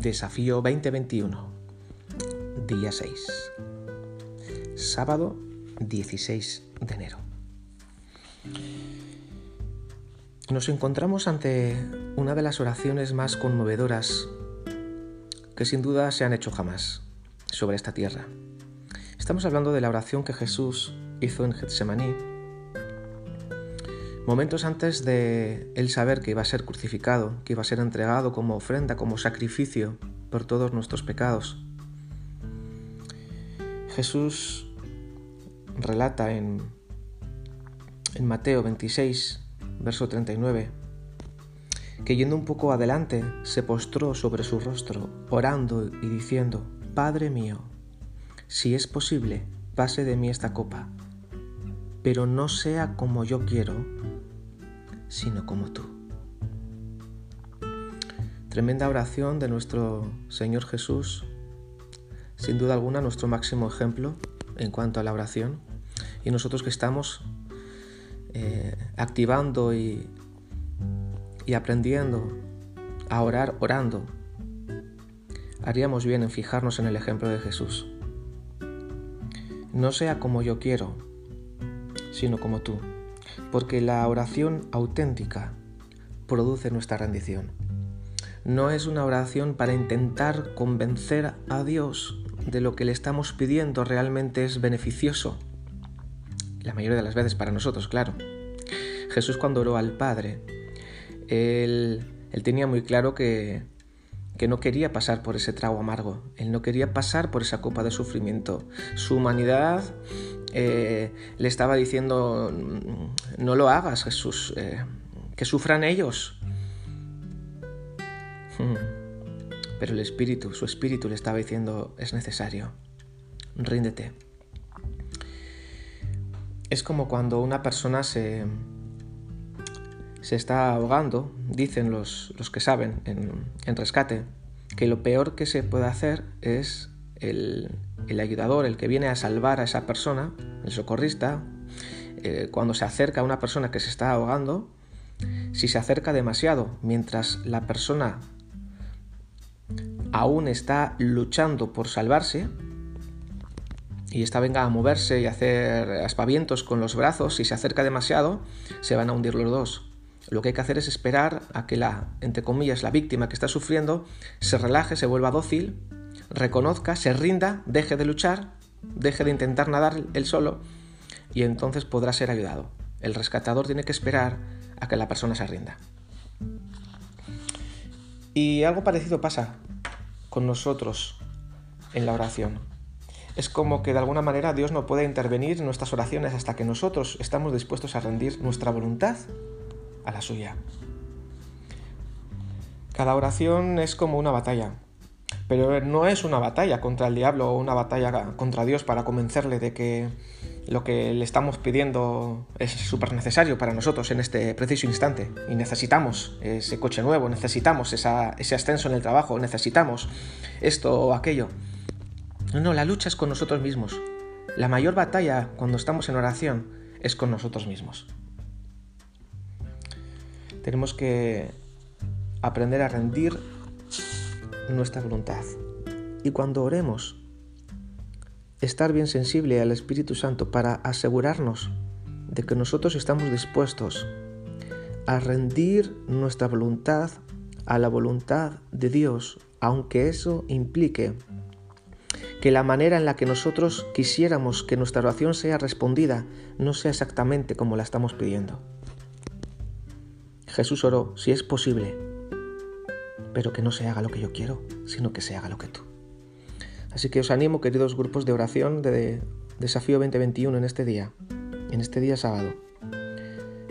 Desafío 2021, día 6, sábado 16 de enero. Nos encontramos ante una de las oraciones más conmovedoras que sin duda se han hecho jamás sobre esta tierra. Estamos hablando de la oración que Jesús hizo en Getsemaní, momentos antes de él saber que iba a ser crucificado, que iba a ser entregado como ofrenda, como sacrificio por todos nuestros pecados. Jesús relata en, Mateo 26, verso 39, que yendo un poco adelante se postró sobre su rostro, orando y diciendo, Padre mío, si es posible, pase de mí esta copa, pero no sea como yo quiero, sino como tú. Tremenda oración de nuestro Señor Jesús, sin duda alguna nuestro máximo ejemplo en cuanto a la oración, y nosotros que estamos eh, activando y, y aprendiendo a orar orando, haríamos bien en fijarnos en el ejemplo de Jesús. No sea como yo quiero, sino como tú, porque la oración auténtica produce nuestra rendición. No es una oración para intentar convencer a Dios de lo que le estamos pidiendo realmente es beneficioso. La mayoría de las veces para nosotros, claro. Jesús cuando oró al Padre, él, él tenía muy claro que que no quería pasar por ese trago amargo, él no quería pasar por esa copa de sufrimiento. Su humanidad eh, le estaba diciendo, mm, no lo hagas Jesús, eh, que sufran ellos. Hmm. Pero el Espíritu, su Espíritu le estaba diciendo, es necesario, ríndete. Es como cuando una persona se, se está ahogando, dicen los, los que saben en, rescate, que lo peor que se puede hacer es el, ayudador, el que viene a salvar a esa persona, el socorrista, eh, cuando se acerca a una persona que se está ahogando, si se acerca demasiado mientras la persona aún está luchando por salvarse, y esta venga a moverse y hacer aspavientos con los brazos, si se acerca demasiado, se van a hundir los dos. Lo que hay que hacer es esperar a que la, entre comillas, la víctima que está sufriendo se relaje, se vuelva dócil, reconozca, se rinda, deje de luchar, deje de intentar nadar él solo y entonces podrá ser ayudado. El rescatador tiene que esperar a que la persona se rinda. Y algo parecido pasa con nosotros en la oración. Es como que de alguna manera Dios no puede intervenir en nuestras oraciones hasta que nosotros estamos dispuestos a rendir nuestra voluntad a la suya. Cada oración es como una batalla, pero no es una batalla contra el diablo o una batalla contra Dios para convencerle de que lo que le estamos pidiendo es súper necesario para nosotros en este preciso instante y necesitamos ese coche nuevo, necesitamos ese ascenso en el trabajo, necesitamos esto o aquello. No, no, la lucha es con nosotros mismos. La mayor batalla cuando estamos en oración es con nosotros mismos. Tenemos que aprender a rendir nuestra voluntad. Y cuando oremos, estar bien sensible al Espíritu Santo para asegurarnos de que nosotros estamos dispuestos a rendir nuestra voluntad a la voluntad de Dios, aunque eso implique que la manera en la que nosotros quisiéramos que nuestra oración sea respondida no sea exactamente como la estamos pidiendo. Jesús oró, si es posible, pero que no se haga lo que yo quiero, sino que se haga lo que tú. Así que os animo, queridos grupos de oración de Desafío 2021 en este día, en este día sábado.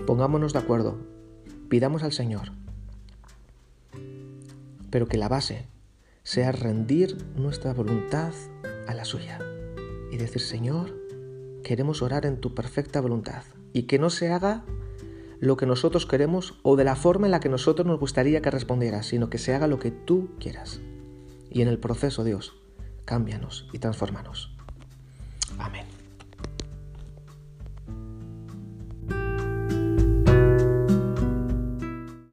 Pongámonos de acuerdo, pidamos al Señor, pero que la base sea rendir nuestra voluntad a la suya y decir, Señor, queremos orar en tu perfecta voluntad y que no se haga lo que nosotros queremos o de la forma en la que nosotros nos gustaría que respondiera, sino que se haga lo que tú quieras. Y en el proceso, Dios, cámbianos y transfórmanos. Amén.